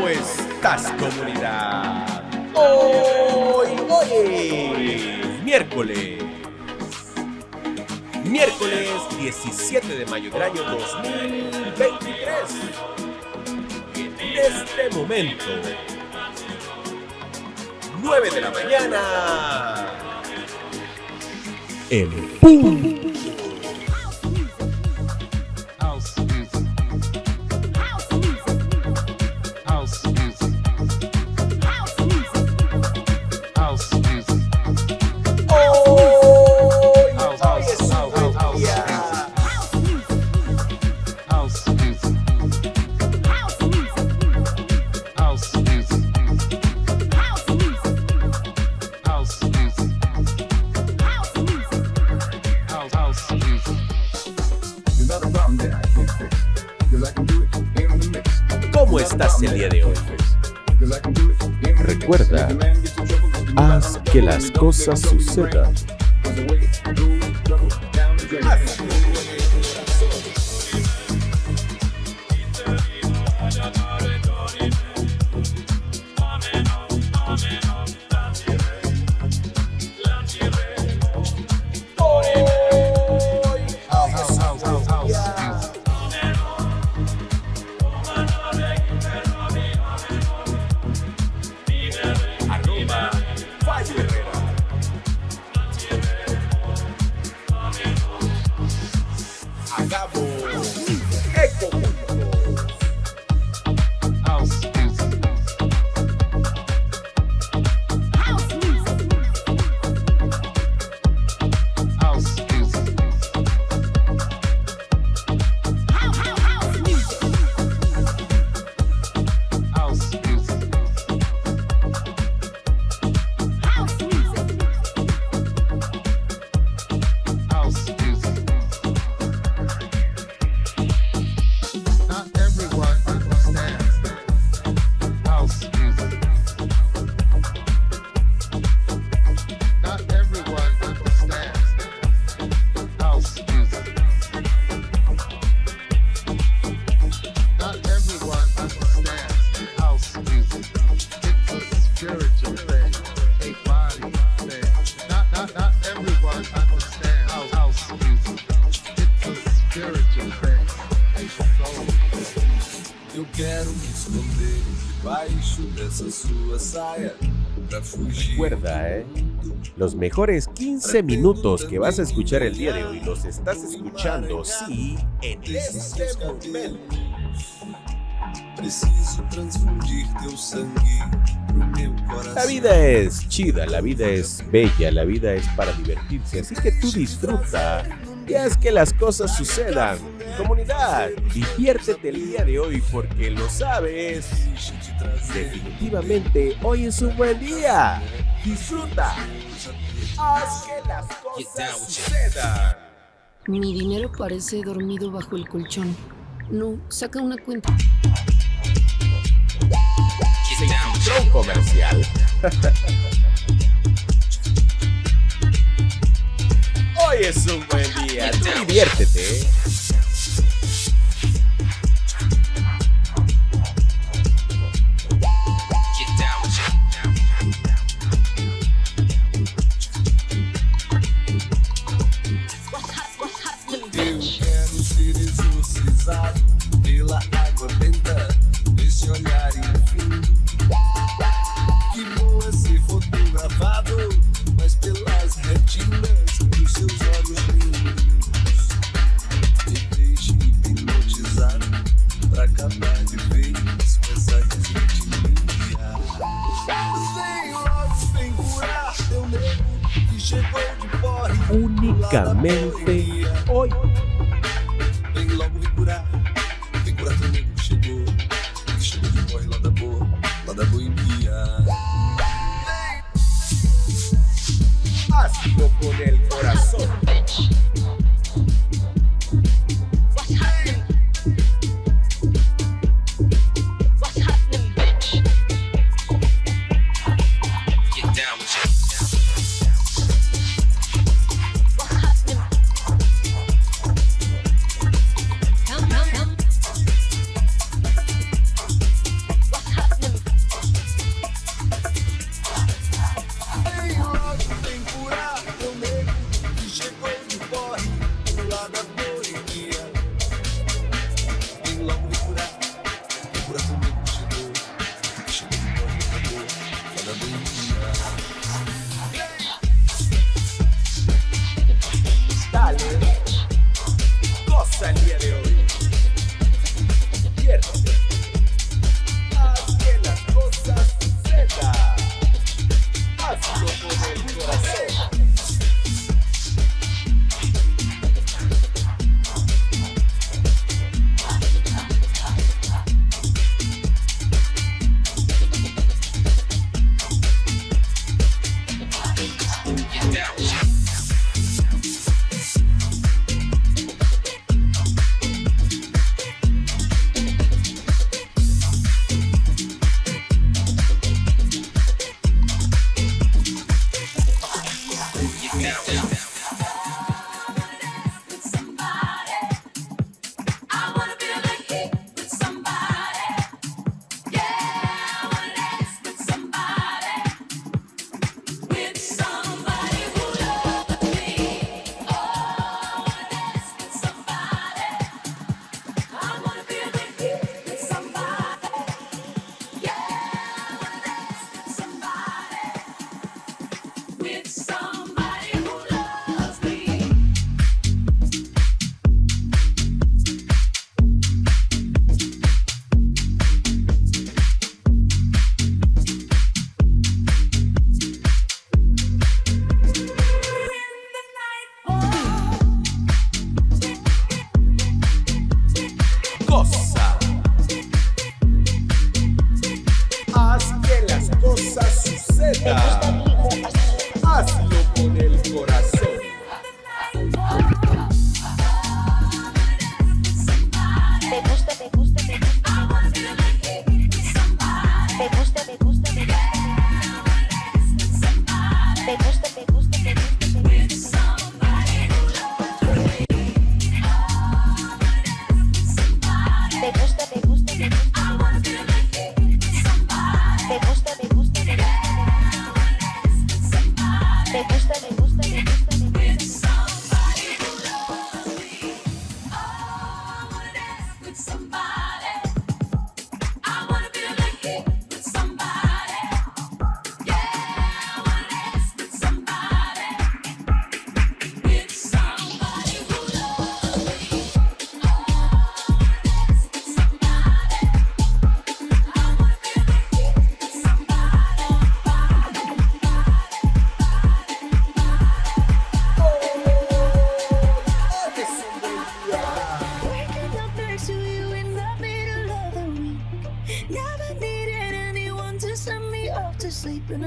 ¿Cómo estás, comunidad? Hoy, hoy, miércoles. Miércoles 17 de mayo del año 2023. En este momento, 9 de la mañana. El PUM. ¿Cómo estás el día de hoy? Recuerda, Haz que las cosas sucedan. Recuerda, ¿eh? Los mejores 15 minutos que vas a escuchar el día de hoy los estás escuchando, sí, en este momento. La vida es chida, la vida es bella, la vida es para divertirse, así que tú disfruta y haz que las cosas sucedan. Comunidad, diviértete el día de hoy porque lo sabes. Definitivamente hoy es un buen día. Disfruta. Haz que las cosas sucedan. Mi dinero parece dormido bajo el colchón. No, saca una cuenta. Se encontró un comercial. Hoy es un buen día. Tú diviértete. Porre. Únicamente hoy. Vem logo me curar, vem curar teu que chegou, que chegou de corre lá da boa, lá da boemia. Hazlo con el corazón.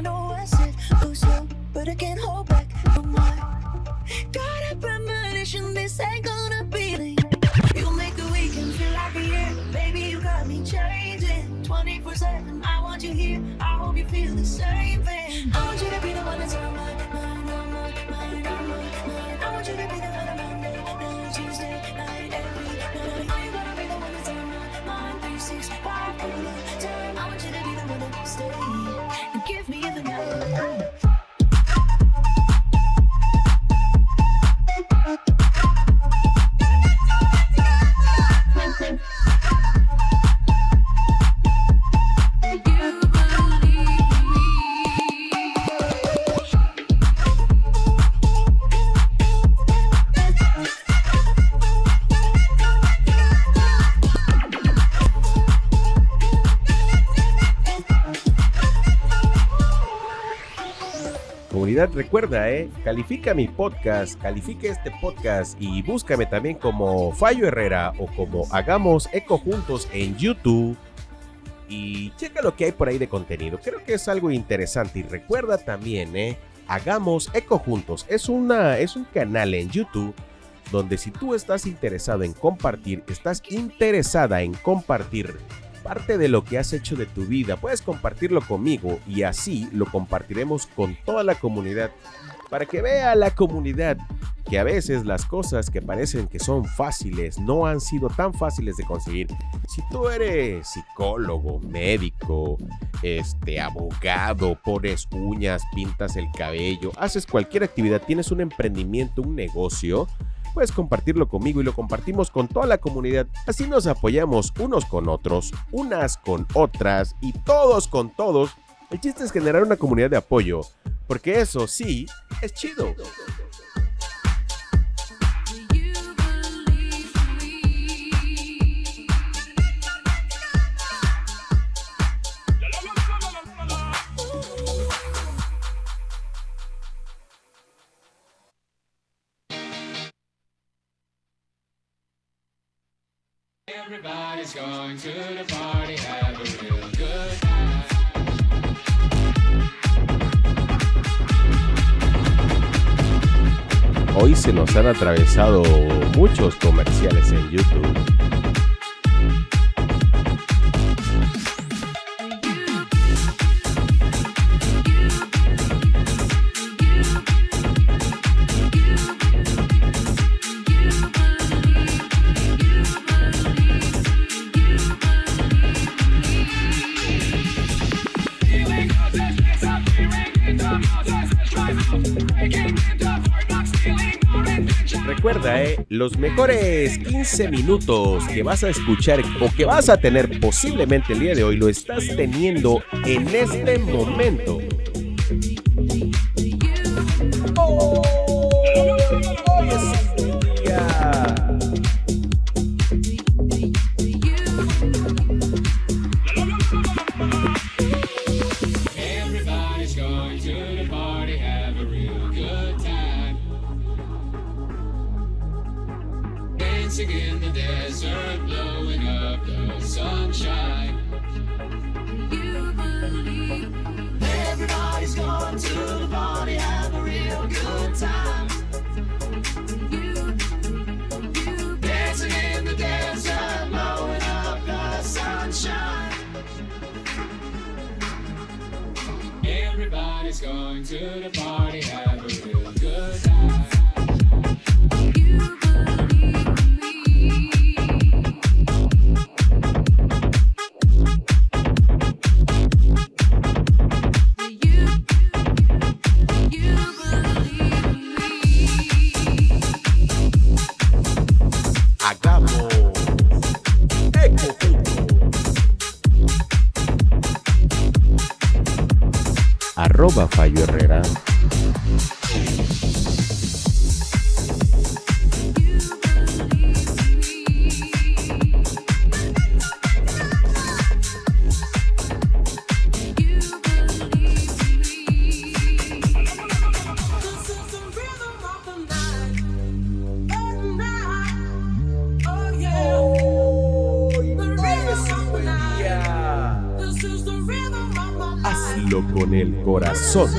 Know I said, oh, slow, but I can't hold back no more. Got a premonition, this ain't gonna be the. You make the weekend feel like a year. Baby, you got me changing 24 7. I want you here. I hope you feel the same thing. I want you to be the one that's on my mind, on my mind, on my mind. I want you to be the one on Comunidad, recuerda, eh, califica mi podcast, califique este podcast y búscame también como Fallo Herrera o como Hagamos Eco Juntos en YouTube. Y checa lo que hay por ahí de contenido. Creo que es algo interesante. Y recuerda también, eh, Hagamos Eco Juntos. Es, una, es un canal en YouTube donde si tú estás interesado en compartir, estás interesada en compartir parte de lo que has hecho de tu vida, puedes compartirlo conmigo y así lo compartiremos con toda la comunidad para que vea la comunidad que a veces las cosas que parecen que son fáciles no han sido tan fáciles de conseguir. Si tú eres psicólogo, médico, este abogado, pones uñas, pintas el cabello, haces cualquier actividad, tienes un emprendimiento, un negocio, puedes compartirlo conmigo y lo compartimos con toda la comunidad. Así nos apoyamos unos con otros, unas con otras y todos con todos. El chiste es generar una comunidad de apoyo, porque eso sí es chido. Hoy se nos han atravesado muchos comerciales en YouTube. Recuerda, eh, los mejores 15 minutos que vas a escuchar o que vas a tener posiblemente el día de hoy lo estás teniendo en este momento. Going to the party, have a real Arroba Fallo Herrera. Con el corazón.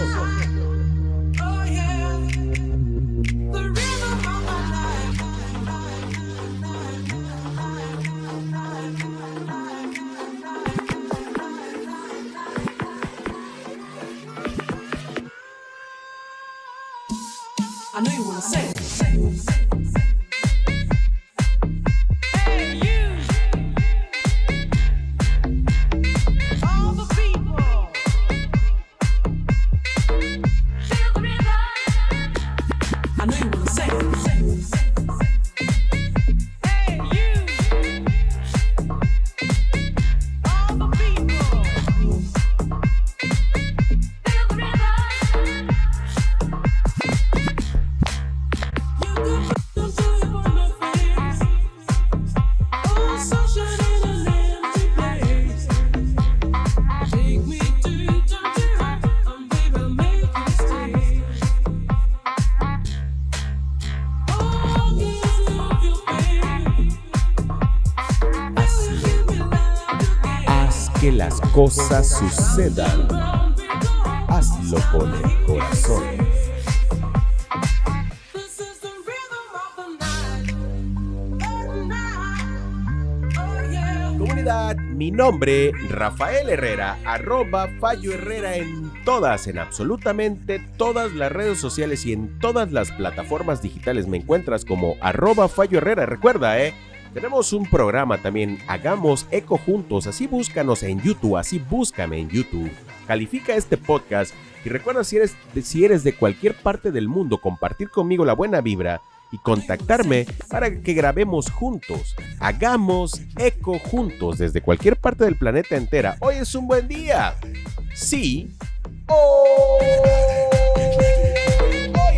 Cosas sucedan. Hazlo con el corazón. Comunidad, mi nombre, Rafael Herrera, arroba Fallo Herrera en todas, en absolutamente todas las redes sociales y en todas las plataformas digitales me encuentras como arroba Fallo Herrera. Recuerda, eh, tenemos un programa también, hagamos eco juntos, así búscanos en YouTube, así búscame en YouTube. Califica este podcast y recuerda si eres, de cualquier parte del mundo, compartir conmigo la buena vibra y contactarme para que grabemos juntos. Hagamos eco juntos desde cualquier parte del planeta entera. Hoy es un buen día. Sí. Hoy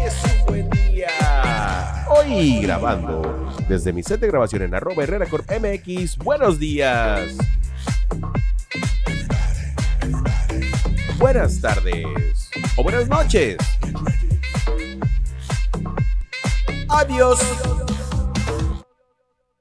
es un buen día. Hoy grabando desde mi set de grabación en arroba Herrera Corp MX. Buenos días. Buenas tardes. O buenas noches. Adiós.